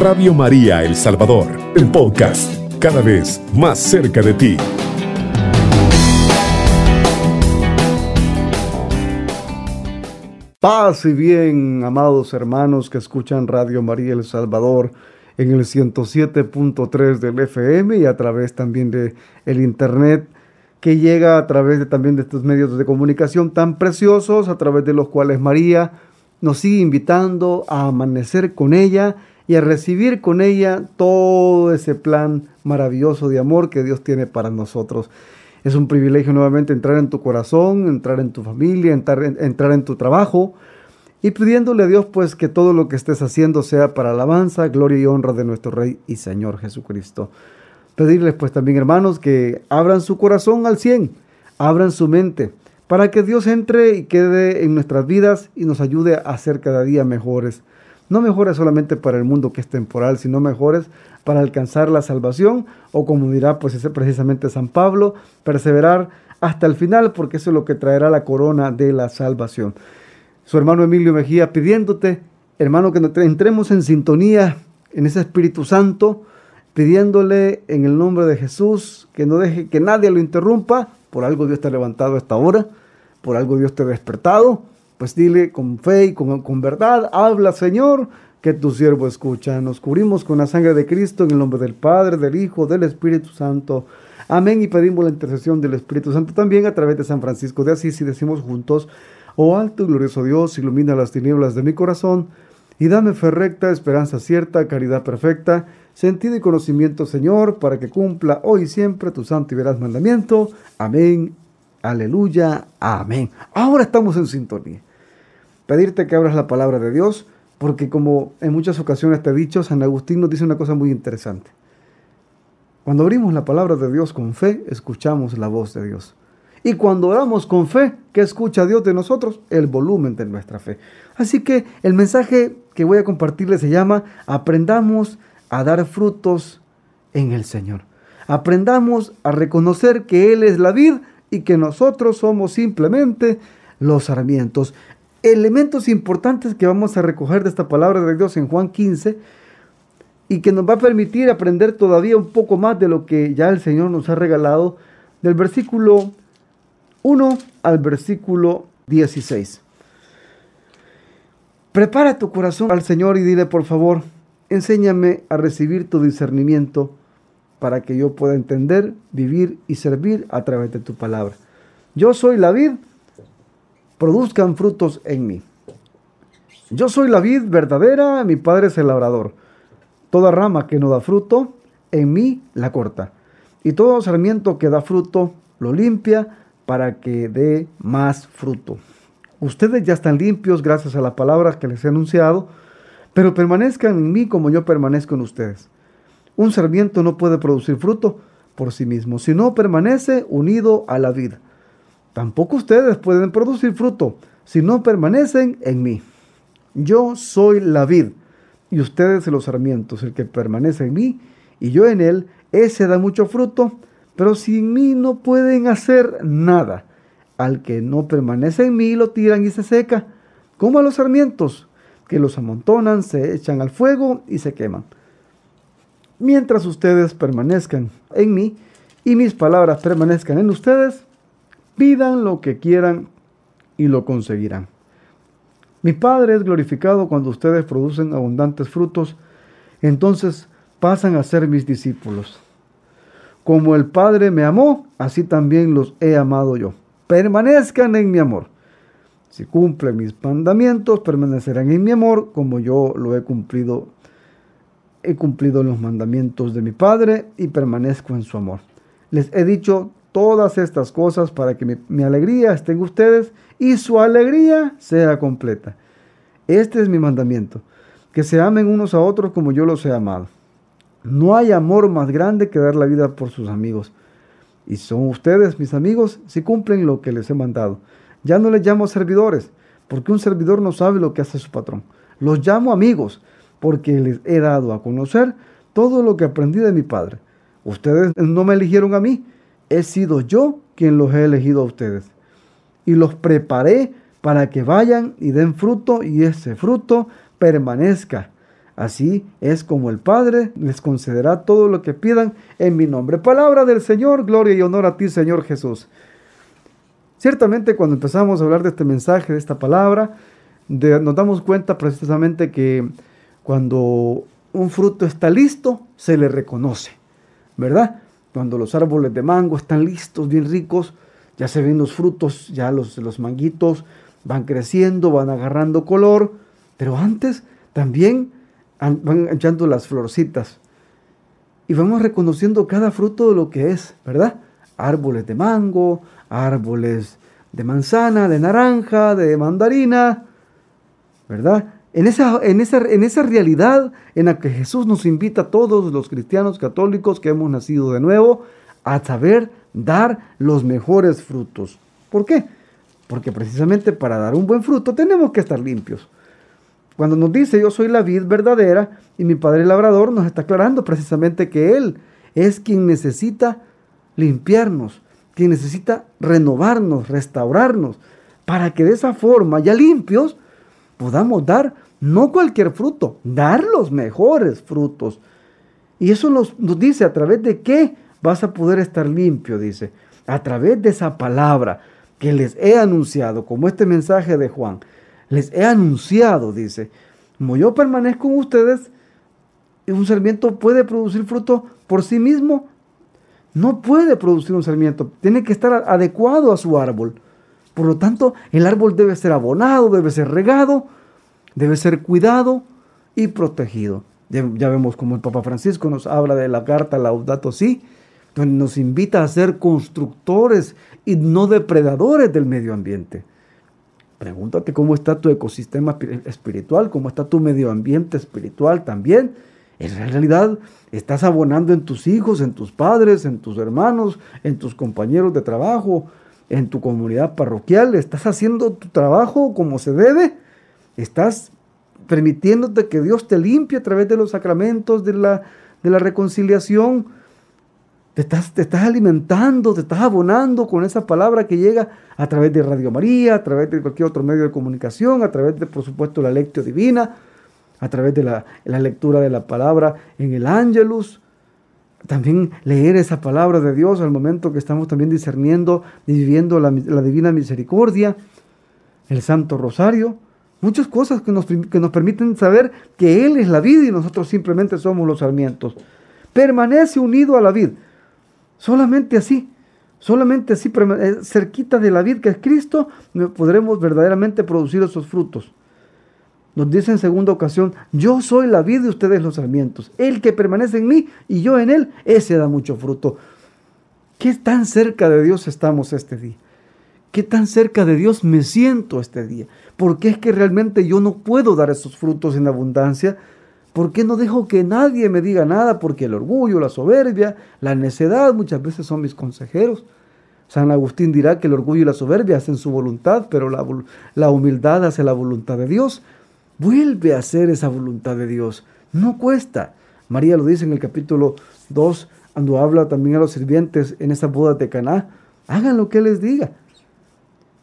Radio María El Salvador, el podcast, cada vez más cerca de ti. Paz y bien, amados hermanos que escuchan Radio María El Salvador en el 107.3 del FM y a través también de el internet que llega a través de, también de estos medios de comunicación tan preciosos a través de los cuales María nos sigue invitando a amanecer con ella y a recibir con ella todo ese plan maravilloso de amor que Dios tiene para nosotros. Es un privilegio nuevamente entrar en tu corazón, entrar en tu familia, entrar en, entrar en tu trabajo y pidiéndole a Dios pues que todo lo que estés haciendo sea para alabanza, gloria y honra de nuestro Rey y Señor Jesucristo. Pedirles pues también hermanos que abran su corazón al 100, abran su mente, para que Dios entre y quede en nuestras vidas y nos ayude a ser cada día mejores no mejores solamente para el mundo que es temporal, sino mejores para alcanzar la salvación o como dirá pues ese precisamente San Pablo, perseverar hasta el final porque eso es lo que traerá la corona de la salvación. Su hermano Emilio Mejía pidiéndote, hermano, que entremos en sintonía en ese Espíritu Santo, pidiéndole en el nombre de Jesús que no deje que nadie lo interrumpa, por algo Dios te ha levantado a esta hora, por algo Dios te ha despertado, pues dile con fe y con, con verdad, habla Señor, que tu siervo escucha. Nos cubrimos con la sangre de Cristo en el nombre del Padre, del Hijo, del Espíritu Santo. Amén. Y pedimos la intercesión del Espíritu Santo también a través de San Francisco de Asís y decimos juntos, oh alto y glorioso Dios, ilumina las tinieblas de mi corazón y dame fe recta, esperanza cierta, caridad perfecta, sentido y conocimiento, Señor, para que cumpla hoy y siempre tu santo y veraz mandamiento. Amén Aleluya. Amén. Ahora estamos en sintonía. Pedirte que abras la palabra de Dios, porque como en muchas ocasiones te he dicho, San Agustín nos dice una cosa muy interesante. Cuando abrimos la palabra de Dios con fe, escuchamos la voz de Dios. Y cuando oramos con fe, ¿qué escucha Dios de nosotros? El volumen de nuestra fe. Así que el mensaje que voy a compartirles se llama Aprendamos a dar frutos en el Señor. Aprendamos a reconocer que Él es la vid y que nosotros somos simplemente los sarmientos. Elementos importantes que vamos a recoger de esta palabra de Dios en Juan 15 y que nos va a permitir aprender todavía un poco más de lo que ya el Señor nos ha regalado del versículo 1 al versículo 16. Prepara tu corazón al Señor y dile, por favor, enséñame a recibir tu discernimiento para que yo pueda entender, vivir y servir a través de tu palabra. Yo soy la vid, produzcan frutos en mí. Yo soy la vid verdadera, mi padre es el labrador. Toda rama que no da fruto, en mí la corta. Y todo sarmiento que da fruto, lo limpia para que dé más fruto. Ustedes ya están limpios gracias a la palabra que les he anunciado, pero permanezcan en mí como yo permanezco en ustedes. Un sarmiento no puede producir fruto por sí mismo, si no permanece unido a la vida. Tampoco ustedes pueden producir fruto si no permanecen en mí. Yo soy la vid y ustedes los sarmientos. El que permanece en mí y yo en él, ese da mucho fruto, pero sin mí no pueden hacer nada. Al que no permanece en mí lo tiran y se seca, como a los sarmientos, que los amontonan, se echan al fuego y se queman mientras ustedes permanezcan en mí y mis palabras permanezcan en ustedes, pidan lo que quieran y lo conseguirán. Mi Padre es glorificado cuando ustedes producen abundantes frutos, entonces pasan a ser mis discípulos. Como el Padre me amó, así también los he amado yo. Permanezcan en mi amor. Si cumplen mis mandamientos, permanecerán en mi amor, como yo lo he cumplido he cumplido los mandamientos de mi Padre y permanezco en su amor. Les he dicho todas estas cosas para que mi, alegría esté en ustedes y su alegría sea completa. Este es mi mandamiento, que se amen unos a otros como yo los he amado. No hay amor más grande que dar la vida por sus amigos. Y son ustedes mis amigos si cumplen lo que les he mandado. Ya no les llamo servidores, porque un servidor no sabe lo que hace su patrón. Los llamo amigos, porque les he dado a conocer todo lo que aprendí de mi Padre. Ustedes no me eligieron a mí, he sido yo quien los he elegido a ustedes. Y los preparé para que vayan y den fruto y ese fruto permanezca, Así es como el Padre les concederá todo lo que pidan en mi nombre. Palabra del Señor, gloria y honor a ti, Señor Jesús. Ciertamente cuando empezamos a hablar de este mensaje, de esta palabra, nos damos cuenta precisamente que cuando un fruto está listo, se le reconoce, ¿verdad? Cuando los árboles de mango están listos, bien ricos, ya se ven los frutos, ya los, los manguitos van creciendo, van agarrando color, pero antes también van echando las florcitas. Y vamos reconociendo cada fruto de lo que es, ¿verdad? Árboles de mango, árboles de manzana, de naranja, de mandarina, ¿verdad? En esa, en, esa, en esa realidad en la que Jesús nos invita a todos los cristianos católicos que hemos nacido de nuevo a saber dar los mejores frutos. ¿Por qué? Porque precisamente para dar un buen fruto tenemos que estar limpios. Cuando nos dice yo soy la vid verdadera y mi padre labrador, nos está aclarando precisamente que Él es quien necesita limpiarnos, quien necesita renovarnos, restaurarnos, para que de esa forma, ya limpios, podamos dar no cualquier fruto, dar los mejores frutos. Y eso nos, dice a través de qué vas a poder estar limpio, dice, a través de esa palabra que les he anunciado, como este mensaje de Juan les he anunciado, dice, como yo permanezco en ustedes, un sarmiento puede producir fruto por sí mismo. No puede producir un sarmiento, tiene que estar adecuado a su árbol. Por lo tanto, el árbol debe ser abonado, debe ser regado, debe ser cuidado y protegido. Ya, vemos como el Papa Francisco nos habla de la carta Laudato Si, donde nos invita a ser constructores y no depredadores del medio ambiente. Pregúntate cómo está tu ecosistema espiritual, cómo está tu medio ambiente espiritual también. En realidad estás abonando en tus hijos, en tus padres, en tus hermanos, en tus compañeros de trabajo, en tu comunidad parroquial. Estás haciendo tu trabajo como se debe. Estás permitiéndote que Dios te limpie a través de los sacramentos de la, de la reconciliación te estás, te estás alimentando, te estás abonando con esa palabra que llega a través de Radio María, a través de cualquier otro medio de comunicación, a través de, por supuesto, la lectio divina, a través de la, lectura de la palabra en el Ángelus. También leer esa palabra de Dios al momento que estamos también discerniendo y viviendo la, divina misericordia, el Santo Rosario. Muchas cosas que nos, que nos permiten saber que Él es la vida y nosotros simplemente somos los sarmientos. Permanece unido a la vida. Solamente así, solamente así, eh, cerquita de la vid que es Cristo, podremos verdaderamente producir esos frutos. Nos dice en segunda ocasión, yo soy la vid de ustedes los sarmientos. El que permanece en mí y yo en él, ese da mucho fruto. ¿Qué tan cerca de Dios estamos este día? ¿Qué tan cerca de Dios me siento este día? Porque es que realmente yo no puedo dar esos frutos en abundancia ¿Por qué no dejo que nadie me diga nada? Porque el orgullo, la soberbia, la necedad muchas veces son mis consejeros. San Agustín dirá que el orgullo y la soberbia hacen su voluntad, pero la, humildad hace la voluntad de Dios. Vuelve a hacer esa voluntad de Dios. No cuesta. María lo dice en el capítulo 2, cuando habla también a los sirvientes en esa boda de Caná. Hagan lo que les diga.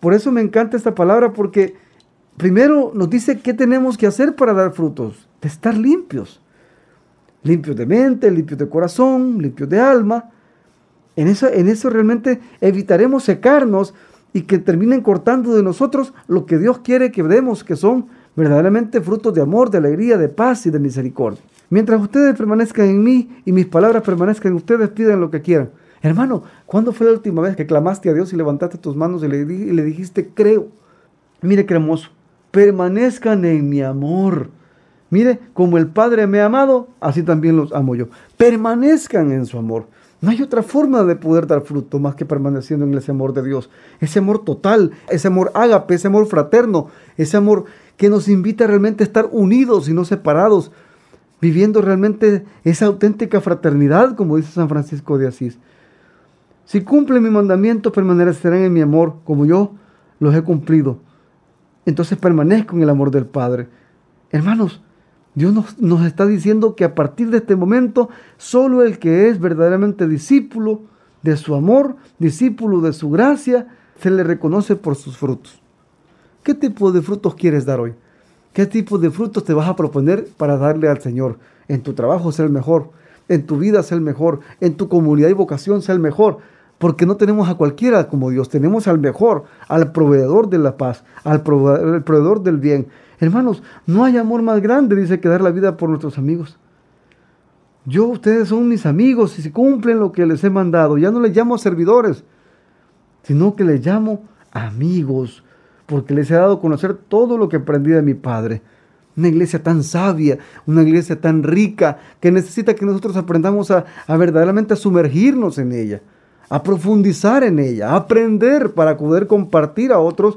Por eso me encanta esta palabra, porque primero nos dice qué tenemos que hacer para dar frutos de estar limpios. Limpios de mente, limpios de corazón, limpios de alma. En eso, en eso realmente evitaremos secarnos y que terminen cortando de nosotros lo que Dios quiere que demos, que son verdaderamente frutos de amor, de alegría, de paz y de misericordia. Mientras ustedes permanezcan en mí y mis palabras permanezcan en ustedes, pidan lo que quieran. Hermano, ¿cuándo fue la última vez que clamaste a Dios y levantaste tus manos y le, dijiste, creo? Mire qué hermoso. Permanezcan en mi amor. Mire, como el Padre me ha amado, así también los amo yo. Permanezcan en su amor. No hay otra forma de poder dar fruto más que permaneciendo en ese amor de Dios. Ese amor total, ese amor ágape, ese amor fraterno, ese amor que nos invita realmente a estar unidos y no separados, viviendo realmente esa auténtica fraternidad, como dice San Francisco de Asís. Si cumplen mi mandamiento, permanecerán en mi amor, como yo los he cumplido. Entonces permanezco en el amor del Padre. Hermanos, Dios nos, está diciendo que a partir de este momento, solo el que es verdaderamente discípulo de su amor, discípulo de su gracia, se le reconoce por sus frutos. ¿Qué tipo de frutos quieres dar hoy? ¿Qué tipo de frutos te vas a proponer para darle al Señor? En tu trabajo ser el mejor, en tu vida ser el mejor, en tu comunidad y vocación ser el mejor. Porque no tenemos a cualquiera como Dios, tenemos al mejor, al proveedor de la paz, al proveedor del bien. Hermanos, no hay amor más grande, dice, que dar la vida por nuestros amigos. Yo, ustedes son mis amigos y si cumplen lo que les he mandado, ya no les llamo servidores, sino que les llamo amigos porque les he dado a conocer todo lo que aprendí de mi Padre. Una iglesia tan sabia, una iglesia tan rica, que necesita que nosotros aprendamos a, verdaderamente a sumergirnos en ella, a profundizar en ella, a aprender para poder compartir a otros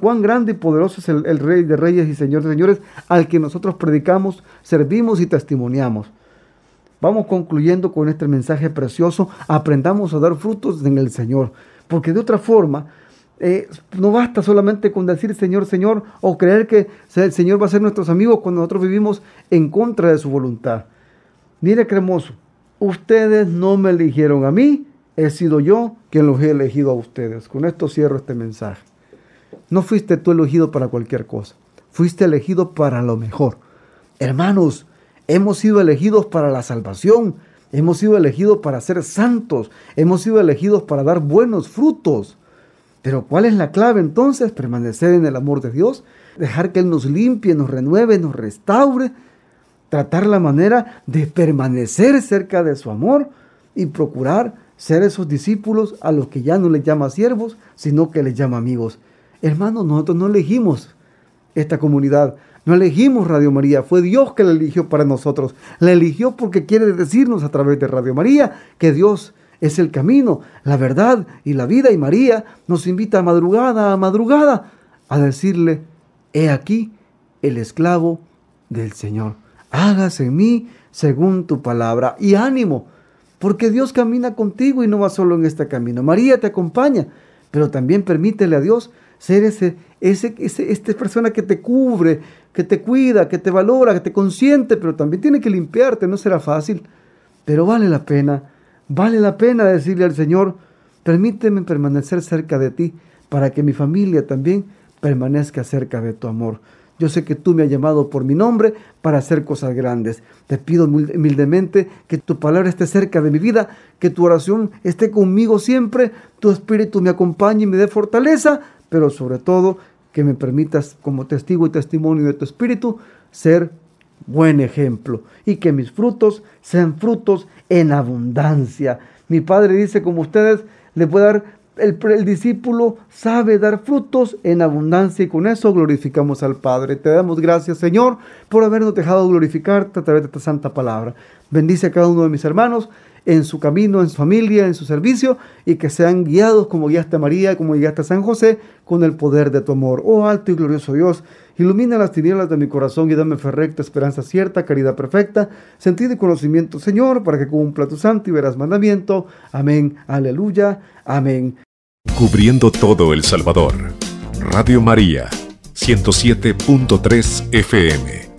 cuán grande y poderoso es el, Rey de Reyes y Señor de Señores al que nosotros predicamos, servimos y testimoniamos. Vamos concluyendo con este mensaje precioso. Aprendamos a dar frutos en el Señor. Porque de otra forma, eh, no basta solamente con decir Señor, Señor, o creer que el Señor va a ser nuestros amigos cuando nosotros vivimos en contra de su voluntad. Mire, cremoso, ustedes no me eligieron a mí, he sido yo quien los he elegido a ustedes. Con esto cierro este mensaje. No fuiste tú elegido para cualquier cosa, fuiste elegido para lo mejor. Hermanos, hemos sido elegidos para la salvación, hemos sido elegidos para ser santos, hemos sido elegidos para dar buenos frutos. Pero ¿cuál es la clave entonces? Permanecer en el amor de Dios, dejar que Él nos limpie, nos renueve, nos restaure, tratar la manera de permanecer cerca de su amor y procurar ser esos discípulos a los que ya no les llama siervos, sino que les llama amigos. Hermanos, nosotros no elegimos esta comunidad, no elegimos Radio María, fue Dios que la eligió para nosotros. La eligió porque quiere decirnos a través de Radio María que Dios es el camino, la verdad y la vida. Y María nos invita a madrugada a madrugada a decirle, he aquí el esclavo del Señor. Hágase en mí según tu palabra. Y ánimo, porque Dios camina contigo y no va solo en este camino. María te acompaña, pero también permítele a Dios ser ese, ese, ese, esta persona que te cubre, que te cuida, que te valora, que te consiente, pero también tiene que limpiarte. No será fácil, pero vale la pena Vale la pena decirle al Señor, permíteme permanecer cerca de ti para que mi familia también permanezca cerca de tu amor. Yo sé que tú me has llamado por mi nombre para hacer cosas grandes. Te pido humildemente que tu palabra esté cerca de mi vida, que tu oración esté conmigo siempre, tu espíritu me acompañe y me dé fortaleza, pero sobre todo que me permitas como testigo y testimonio de tu espíritu ser buen ejemplo y que mis frutos sean frutos en abundancia. Mi Padre dice, como ustedes le puede dar, el, discípulo sabe dar frutos en abundancia y con eso glorificamos al Padre. Te damos gracias, Señor, por habernos dejado glorificarte a través de esta santa palabra. Bendice a cada uno de mis hermanos en su camino, en su familia, en su servicio, y que sean guiados como guiaste a María, como guiaste a San José, con el poder de tu amor. Oh alto y glorioso Dios, ilumina las tinieblas de mi corazón y dame fe recta, esperanza cierta, caridad perfecta, sentido y conocimiento, Señor, para que cumpla tu santo y verás mandamiento. Amén, aleluya, amén. Cubriendo todo El Salvador. Radio María, 107.3 FM.